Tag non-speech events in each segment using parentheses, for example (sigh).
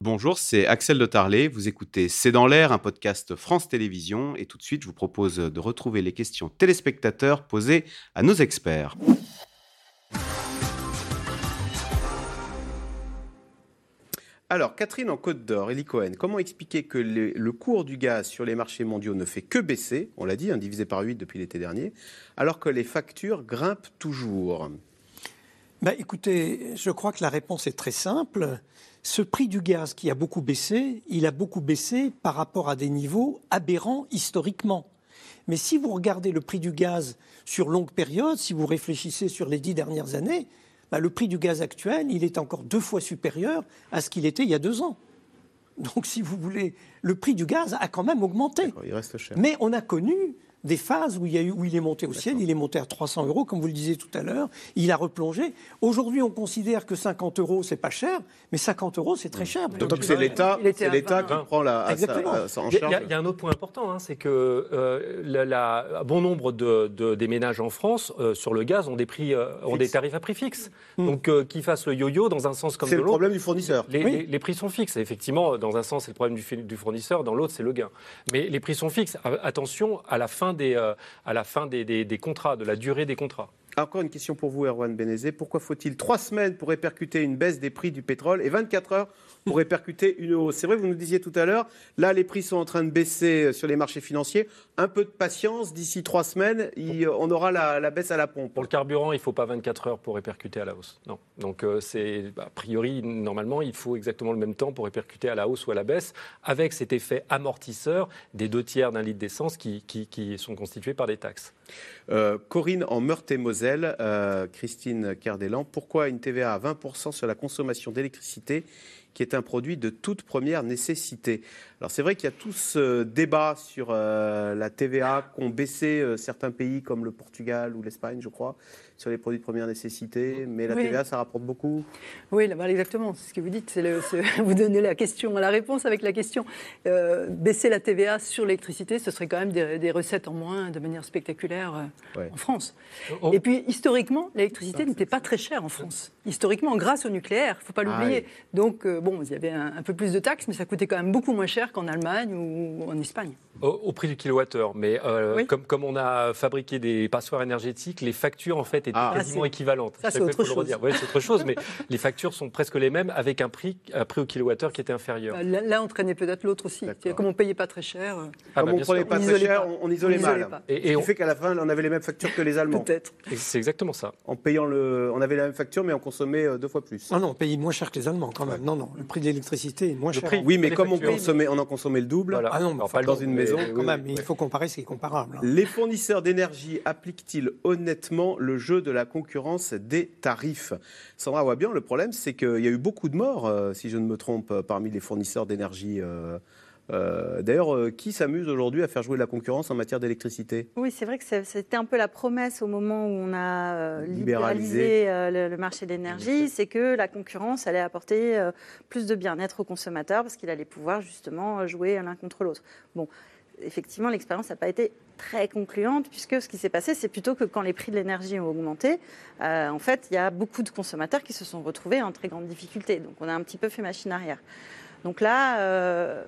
Bonjour, c'est Axel de Tarlet. Vous écoutez C'est dans l'air, un podcast France Télévisions. Et tout de suite, je vous propose de retrouver les questions téléspectateurs posées à nos experts. Alors, Catherine en Côte d'Or, Elie Cohen, comment expliquer que le, le cours du gaz sur les marchés mondiaux ne fait que baisser, on l'a dit, hein, divisé par 8 depuis l'été dernier, alors que les factures grimpent toujours? Bah, écoutez, je crois que la réponse est très simple. Ce prix du gaz qui a beaucoup baissé, il a beaucoup baissé par rapport à des niveaux aberrants historiquement. Mais si vous regardez le prix du gaz sur longue période, si vous réfléchissez sur les dix dernières années, bah, le prix du gaz actuel, il est encore deux fois supérieur à ce qu'il était il y a deux ans. Donc, si vous voulez, le prix du gaz a quand même augmenté. Il reste cher. Mais on a connu des phases où il, y a eu, où il est monté au ciel, il est monté à 300 euros, comme vous le disiez tout à l'heure, il a replongé. Aujourd'hui, on considère que 50 euros, c'est pas cher, mais 50 euros, c'est très cher. Donc c'est l'État Il était c'est à l'État 20. qui prend la, à Exactement. sa- à sa- en Il y, a, charge. il y a- il y a un autre point important, hein, c'est que euh, la- la- un bon nombre de, de- des ménages en France euh, sur le gaz ont des prix, euh, ont des Fixe. tarifs à prix fixe. Donc euh, qu'ils fassent le yo-yo dans un sens comme C'est de le l'autre. problème du fournisseur. Les, Oui. les- les prix sont fixes. Effectivement, dans un sens, c'est le problème du, fournisseur, dans l'autre, c'est le gain. Mais les prix sont fixes. Attention à la fin, euh, à la fin des contrats, de la durée des contrats. Encore une question pour vous, Erwan Benezet. Pourquoi faut-il trois semaines pour répercuter une baisse des prix du pétrole et 24 heures pour (laughs) répercuter une hausse? C'est vrai, vous nous disiez tout à l'heure, là, les prix sont en train de baisser sur les marchés financiers. Un peu de patience, d'ici trois semaines, on aura la, la baisse à la pompe. Pour le carburant, il ne faut pas 24 heures pour répercuter à la hausse. Non. Donc, euh, c'est a priori, normalement, il faut exactement le même temps pour répercuter à la hausse ou à la baisse, avec cet effet amortisseur des deux tiers d'un litre d'essence qui, qui- qui sont constitués par des taxes. Euh, Corinne en Meurthe-et-Moselle, euh, Christine Cardellan, pourquoi une TVA à 20% sur la consommation d'électricité qui est un produit de toute première nécessité Alors c'est vrai qu'il y a tout ce débat sur euh, la TVA qu'ont baissé euh, certains pays comme le Portugal ou l'Espagne, je crois, sur les produits de première nécessité, mais la Oui. TVA ça rapporte beaucoup. Oui, là, exactement. C'est ce que vous dites. C'est le- c'est- (laughs) vous donnez la question, la réponse avec la question. Euh, baisser la TVA sur l'électricité, ce serait quand même des, des recettes en moins de manière spectaculaire euh, Ouais. en France. Oh. Et puis, historiquement, l'électricité n'était pas très chère en France. Historiquement, grâce au nucléaire, il ne faut pas l'oublier. Ah Donc, euh, bon, il y avait un, un peu plus de taxes, mais ça coûtait quand même beaucoup moins cher qu'en Allemagne ou en Espagne. Au, au prix du kilowattheure. Mais euh, Oui. comme, comme on a fabriqué des passoires énergétiques, les factures, en fait, étaient Ah. quasiment Ah, c'est- équivalentes. ça, c'est autre chose. redire. Ouais, c'est autre chose, (laughs) mais les factures sont presque les mêmes avec un prix, un prix au kilowattheure qui était inférieur. Euh, L'un entraînait peut-être l'autre aussi. Comme on ne payait pas très cher, euh, Ah, Comme bah, on prenait pas On très cher, pas. on, on isolait On mal. Et, Ce qui on- fait qu'à la fin, on avait les mêmes factures que les (laughs) Allemands. peut-être. c'est exactement ça. En payant le, on avait la même facture, mais on consommait deux fois plus. Non, non, on paye moins cher que les Allemands quand même. Non, non, le prix de l'électricité est moins Le cher. prix. Oui, mais Les comme on factures. consommait, on en consommait le double. Voilà. Ah non, mais Alors, enfin, le dans une mais- maison, oui, Quand oui, même, oui. il faut comparer ce qui est comparable. hein. Les fournisseurs d'énergie appliquent-ils honnêtement le jeu de la concurrence des tarifs? Sandra Wabian, le problème, c'est qu'il y a eu beaucoup de morts, euh, si je ne me trompe, euh, parmi les fournisseurs d'énergie. euh, euh, D'ailleurs, euh, qui s'amuse aujourd'hui à faire jouer la concurrence en matière d'électricité? Oui, c'est vrai que c'était un peu la promesse au moment où on a euh, Libéralisé. le, le marché de l'énergie, c'est que la concurrence allait apporter plus de bien-être aux consommateurs parce qu'il allait pouvoir justement jouer l'un contre l'autre. Bon, effectivement, l'expérience n'a pas été très concluante puisque ce qui s'est passé, c'est plutôt que quand les prix de l'énergie ont augmenté, euh, en fait, il y a beaucoup de consommateurs qui se sont retrouvés en très grande difficulté. Donc, on a un petit peu fait machine arrière. Donc là, euh,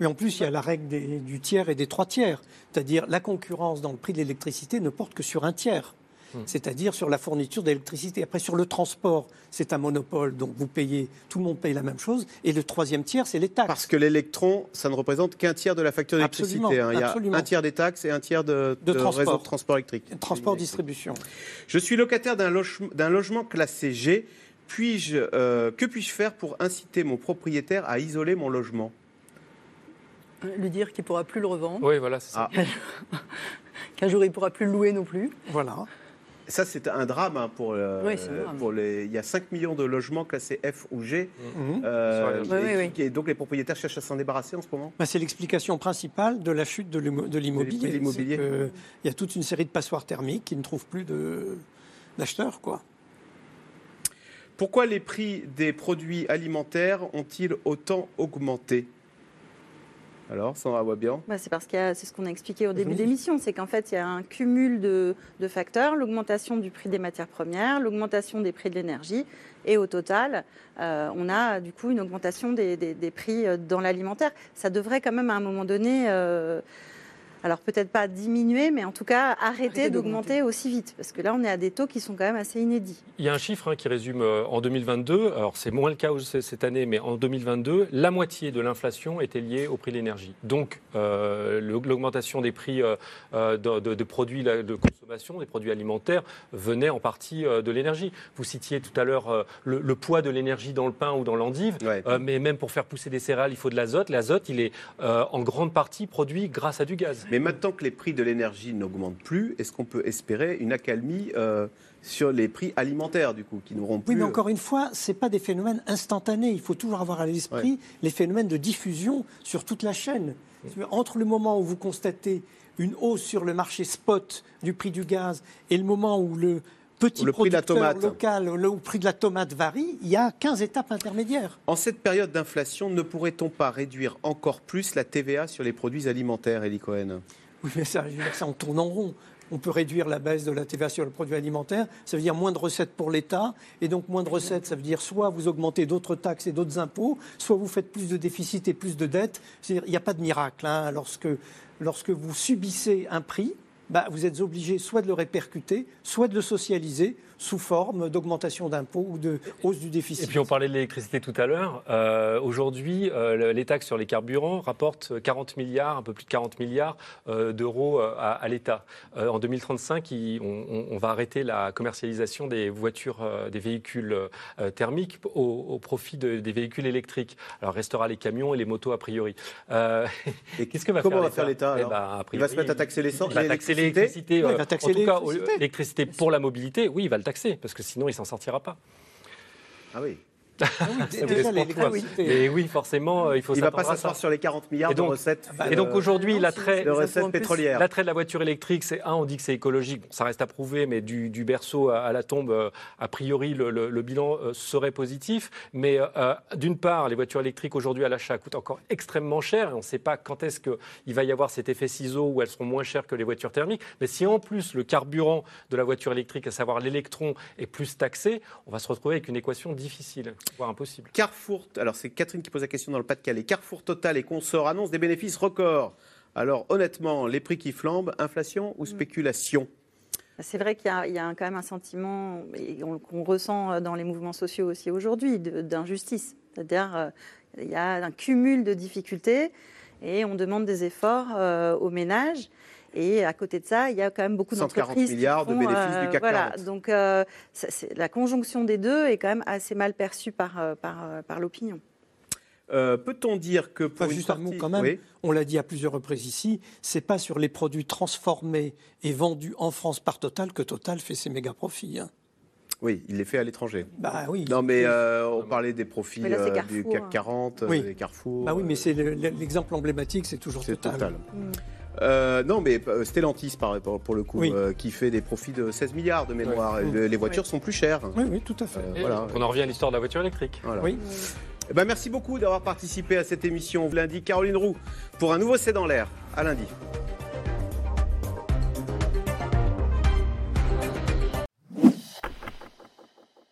Mais en plus, il y a la règle des- du tiers et des trois tiers. C'est-à-dire, la concurrence dans le prix de l'électricité ne porte que sur un tiers. C'est-à-dire sur la fourniture d'électricité. Après, sur le transport, c'est un monopole, donc vous payez, tout le monde paye la même chose. Et le troisième tiers, c'est les taxes. Parce que l'électron, ça ne représente qu'un tiers de la facture d'électricité. Absolument, hein. Il y a absolument. un tiers des taxes et un tiers de, De transport. réseau de transport électrique. Transport, distribution. Je suis locataire d'un loge- d'un logement classé G. Puis-je, euh, que puis-je faire pour inciter mon propriétaire à isoler mon logement? Lui dire qu'il ne pourra plus le revendre, Oui, voilà, c'est ça. Ah. (laughs) qu'un jour il ne pourra plus le louer non plus. Voilà. Ça, c'est un drame hein, pour, euh, Oui, c'est un drame. pour les. Il y a 5 millions de logements classés F ou G. Mhm. euh, Sur et Oui, oui, qui- et donc les propriétaires cherchent à s'en débarrasser en ce moment? Ben, c'est l'explication principale de la chute de l'immo- de l'immobilier. Il y a toute une série de passoires thermiques qui ne trouvent plus de- d'acheteurs. quoi. Pourquoi les prix des produits alimentaires ont-ils autant augmenté? Alors, Sandra Wabian bah, C'est parce que c'est ce qu'on a expliqué au début de l'émission, c'est qu'en fait, il y a un cumul de, facteurs, l'augmentation du prix des matières premières, l'augmentation des prix de l'énergie, et au total, euh, on a du coup une augmentation des, prix euh, dans l'alimentaire. Ça devrait quand même à un moment donné... Euh, alors peut-être pas diminuer, mais en tout cas arrêter, d'augmenter aussi vite, parce que là on est à des taux qui sont quand même assez inédits. Il y a un chiffre hein, qui résume euh, en 2022, alors c'est moins le cas cette année, mais en 2022, la moitié de l'inflation était liée au prix de l'énergie. Donc euh, l'augmentation des prix euh, de, produits de consommation, des produits alimentaires, venait en partie de l'énergie. Vous citiez tout à l'heure le, poids de l'énergie dans le pain ou dans l'endive, mais même pour faire pousser des céréales, il faut de l'azote. L'azote, il est en grande partie produit grâce à du gaz. Mais maintenant que les prix de l'énergie n'augmentent plus, est-ce qu'on peut espérer une accalmie euh, sur les prix alimentaires, du coup, qui n'auront plus. Oui, mais encore une fois, ce pas des phénomènes instantanés. Il faut toujours avoir à l'esprit les phénomènes de diffusion sur toute la chaîne. Entre le moment où vous constatez une hausse sur le marché spot du prix du gaz et le moment où le petit le producteur local, le prix de la tomate varie, il y a 15 étapes intermédiaires. En cette période d'inflation, ne pourrait-on pas réduire encore plus la TVA sur les produits alimentaires, Elie Cohen? Oui, mais ça, ça, on tourne en rond. On peut réduire la baisse de la TVA sur les produits alimentaires, ça veut dire moins de recettes pour l'État, et donc moins de recettes, ça veut dire soit vous augmentez d'autres taxes et d'autres impôts, soit vous faites plus de déficit et plus de dettes. Il n'y a pas de miracle. Hein, lorsque, lorsque vous subissez un prix, bah, vous êtes obligé soit de le répercuter, soit de le socialiser, sous forme d'augmentation d'impôts ou de hausse du déficit. Et puis on parlait de l'électricité tout à l'heure. Euh, aujourd'hui, euh, les taxes sur les carburants rapportent 40 milliards, un peu plus de 40 milliards euh, d'euros à, l'État. en 2035, on, va arrêter la commercialisation des voitures, des véhicules thermiques au, profit des véhicules électriques. Alors restera les camions et les motos a priori. (laughs) Qu'est-ce que va comment faire va faire l'État eh ben, Il va se mettre à taxer l'essence, il va taxer l'électricité. en tout cas, l'électricité pour la mobilité, oui, il va le taxer parce que sinon il s'en sortira pas. Ah. Ah oui, (laughs) Et oui, forcément, euh, il faut. Il ne va pas s'asseoir sur les 40 milliards de recettes. et donc aujourd'hui, l'attrait de recettes pétrolières. L'attrait de la voiture électrique, c'est un, on dit que c'est écologique. ça reste à prouver, mais du, berceau à, la tombe, euh, a priori, le, bilan euh, serait positif. Mais d'une part, les voitures électriques aujourd'hui à l'achat coûtent encore extrêmement cher. Et on ne sait pas quand est-ce qu'il va y avoir cet effet ciseau où elles seront moins chères que les voitures thermiques. Mais si en plus le carburant de la voiture électrique, à savoir l'électron, est plus taxé, on va se retrouver avec une équation difficile voire impossible. Carrefour, alors c'est Catherine qui pose la question dans le Pas-de-Calais. Carrefour Total et Consort annoncent des bénéfices records. Alors honnêtement, les prix qui flambent, inflation ou mm. spéculation? C'est vrai qu'il y, a quand même un sentiment qu'on ressent dans les mouvements sociaux aussi aujourd'hui d'injustice. C'est-à-dire euh, il y a un cumul de difficultés et on demande des efforts euh, aux ménages. Et à côté de ça, il y a quand même beaucoup d'entreprises. milliards de bénéfices du CAC 40. Voilà, donc euh, la conjonction des deux est quand même assez mal perçue par, euh, par, euh, par l'opinion. Peut-on dire que pour juste un mot quand même, on l'a dit à plusieurs reprises ici, c'est pas sur les produits transformés et vendus en France par Total que Total fait ses méga profits. Hein. Oui, il les fait à l'étranger. Bah oui. Non, mais on parlait des profits du CAC 40, oui. des Carrefour. Bah oui, mais c'est l'exemple emblématique, c'est toujours Total. total. Mm. Euh, non, mais euh, Stellantis, pour le coup, euh, qui fait des profits de 16 milliards de mémoire. Les voitures sont plus chères. Oui, oui, tout à fait. voilà. On en revient à l'histoire de la voiture électrique. Oui. Eh ben, merci beaucoup d'avoir participé à cette émission. Lundi, Caroline Roux, pour un nouveau C'est dans l'air. À lundi.